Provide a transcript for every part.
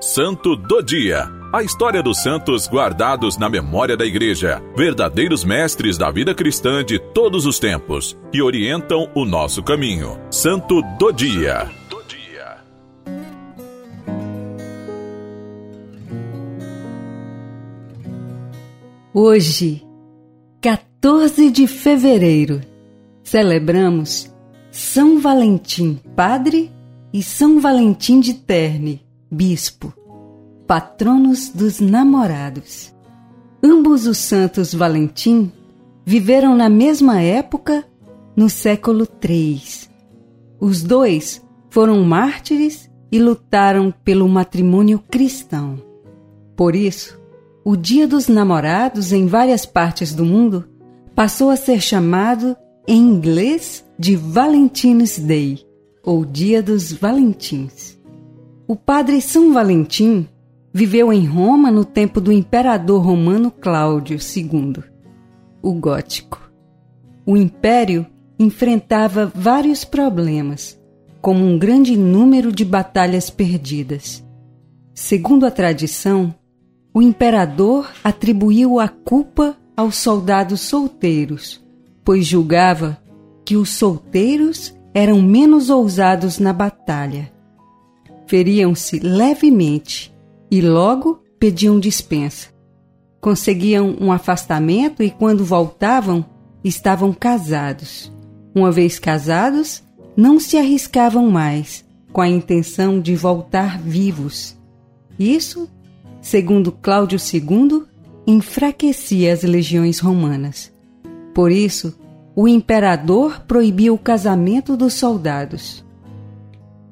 Santo do Dia. A história dos santos guardados na memória da Igreja, verdadeiros mestres da vida cristã de todos os tempos, que orientam o nosso caminho. Santo do Dia. Hoje, 14 de fevereiro, celebramos São Valentim, padre, e São Valentim de Terne, bispo, patronos dos namorados. Ambos os santos Valentim viveram na mesma época, no século III. Os dois foram mártires e lutaram pelo matrimônio cristão. Por isso, o Dia dos Namorados em várias partes do mundo passou a ser chamado em inglês de Valentine's Day, ou Dia dos Valentins. O padre São Valentim viveu em Roma no tempo do imperador romano Cláudio II, o gótico. O império enfrentava vários problemas, como um grande número de batalhas perdidas. Segundo a tradição, o imperador atribuiu a culpa aos soldados solteiros, pois julgava que os solteiros eram menos ousados na batalha. Feriam-se levemente e logo pediam dispensa. Conseguiam um afastamento e, quando voltavam, estavam casados. Uma vez casados, não se arriscavam mais, com a intenção de voltar vivos. Isso segundo Cláudio II, enfraquecia as legiões romanas. Por isso, o imperador proibiu o casamento dos soldados.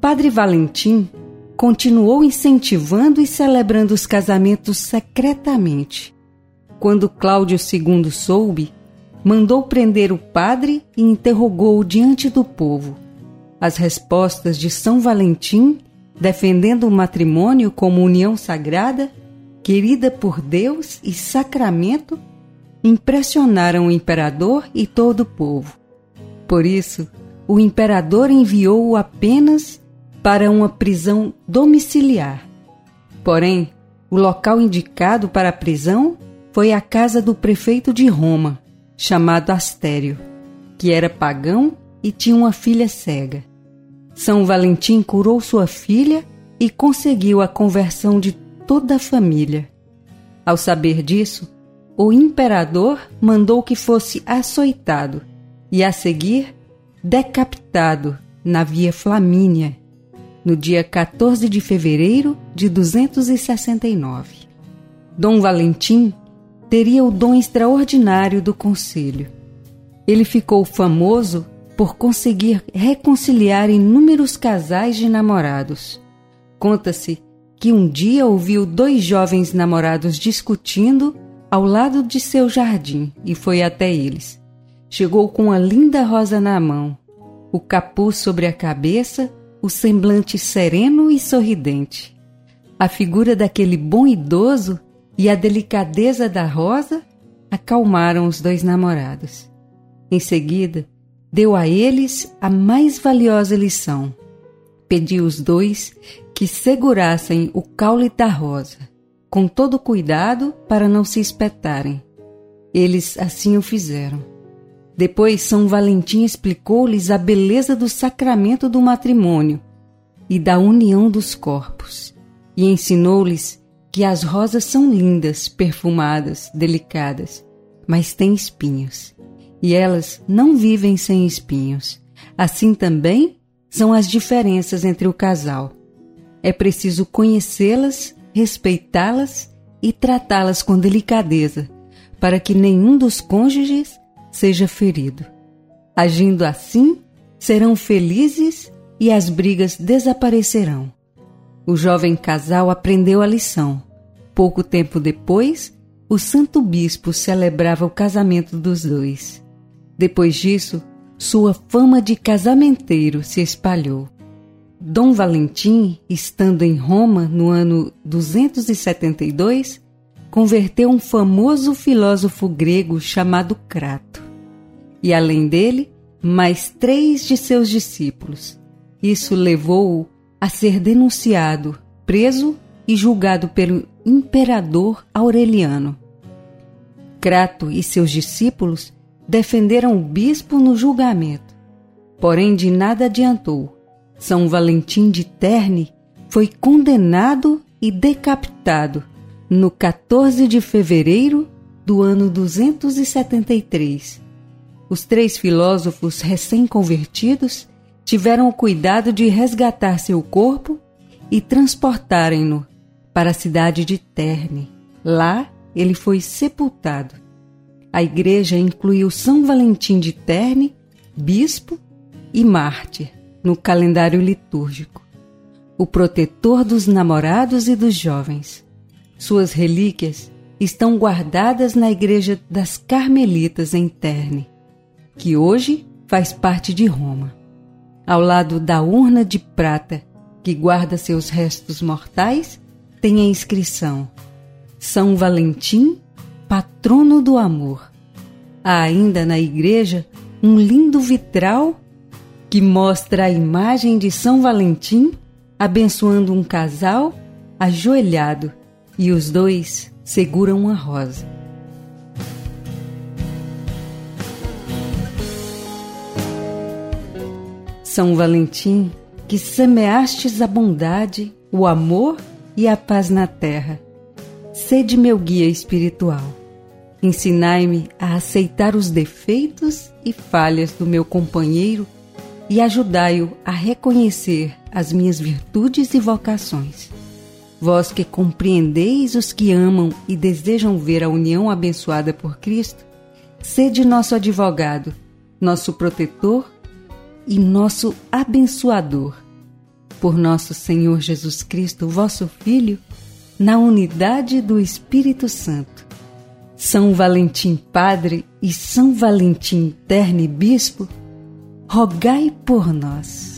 Padre Valentim continuou incentivando e celebrando os casamentos secretamente. Quando Cláudio II soube, mandou prender o padre e interrogou-o diante do povo. As respostas de São Valentim, defendendo o matrimônio como união sagrada, querida por Deus e sacramento, impressionaram o imperador e todo o povo. Por isso, o imperador enviou-o apenas para uma prisão domiciliar. Porém, o local indicado para a prisão foi a casa do prefeito de Roma, chamado Astério, que era pagão e tinha uma filha cega. São Valentim curou sua filha e conseguiu a conversão de toda a família. Ao saber disso, o imperador mandou que fosse açoitado e, a seguir, decapitado na Via Flamínia, no dia 14 de fevereiro de 269. Dom Valentim teria o dom extraordinário do conselho. Ele ficou famoso por conseguir reconciliar inúmeros casais de namorados. Conta-se que um dia ouviu dois jovens namorados discutindo ao lado de seu jardim e foi até eles. Chegou com uma linda rosa na mão, o capuz sobre a cabeça, o semblante sereno e sorridente. A figura daquele bom idoso e a delicadeza da rosa acalmaram os dois namorados. Em seguida, deu a eles a mais valiosa lição. Pediu os dois que segurassem o caule da rosa, com todo cuidado para não se espetarem. Eles assim o fizeram. Depois, São Valentim explicou-lhes a beleza do sacramento do matrimônio e da união dos corpos, e ensinou-lhes que as rosas são lindas, perfumadas, delicadas, mas têm espinhos, e elas não vivem sem espinhos. Assim também são as diferenças entre o casal é preciso conhecê-las, respeitá-las e tratá-las com delicadeza, para que nenhum dos cônjuges seja ferido. Agindo assim, serão felizes e as brigas desaparecerão. O jovem casal aprendeu a lição. Pouco tempo depois, o santo bispo celebrava o casamento dos dois. Depois disso, sua fama de casamenteiro se espalhou. Dom Valentim, estando em Roma no ano 272, converteu um famoso filósofo grego chamado Crato. E além dele, mais três de seus discípulos. Isso levou-o a ser denunciado, preso e julgado pelo imperador Aureliano. Crato e seus discípulos defenderam o bispo no julgamento, porém de nada adiantou. São Valentim de Terni foi condenado e decapitado no 14 de fevereiro do ano 273. Os três filósofos recém-convertidos tiveram o cuidado de resgatar seu corpo e transportarem-no para a cidade de Terne. Lá ele foi sepultado. A igreja incluiu São Valentim de Terne, bispo e mártir, no calendário litúrgico. O protetor dos namorados e dos jovens. Suas relíquias estão guardadas na igreja das Carmelitas em Terne, que hoje faz parte de Roma. Ao lado da urna de prata que guarda seus restos mortais, tem a inscrição: São Valentim, patrono do amor. Há ainda na igreja um lindo vitral que mostra a imagem de São Valentim abençoando um casal ajoelhado e os dois seguram uma rosa. São Valentim, que semeastes a bondade, o amor e a paz na terra. Sede meu guia espiritual. Ensinai-me a aceitar os defeitos e falhas do meu companheiro e ajudai-o a reconhecer as minhas virtudes e vocações. Vós que compreendeis os que amam e desejam ver a união abençoada por Cristo, sede nosso advogado, nosso protetor e nosso abençoador por nosso Senhor Jesus Cristo, vosso Filho, na unidade do Espírito Santo. São Valentim Padre e São Valentim Terno Bispo, rogai por nós.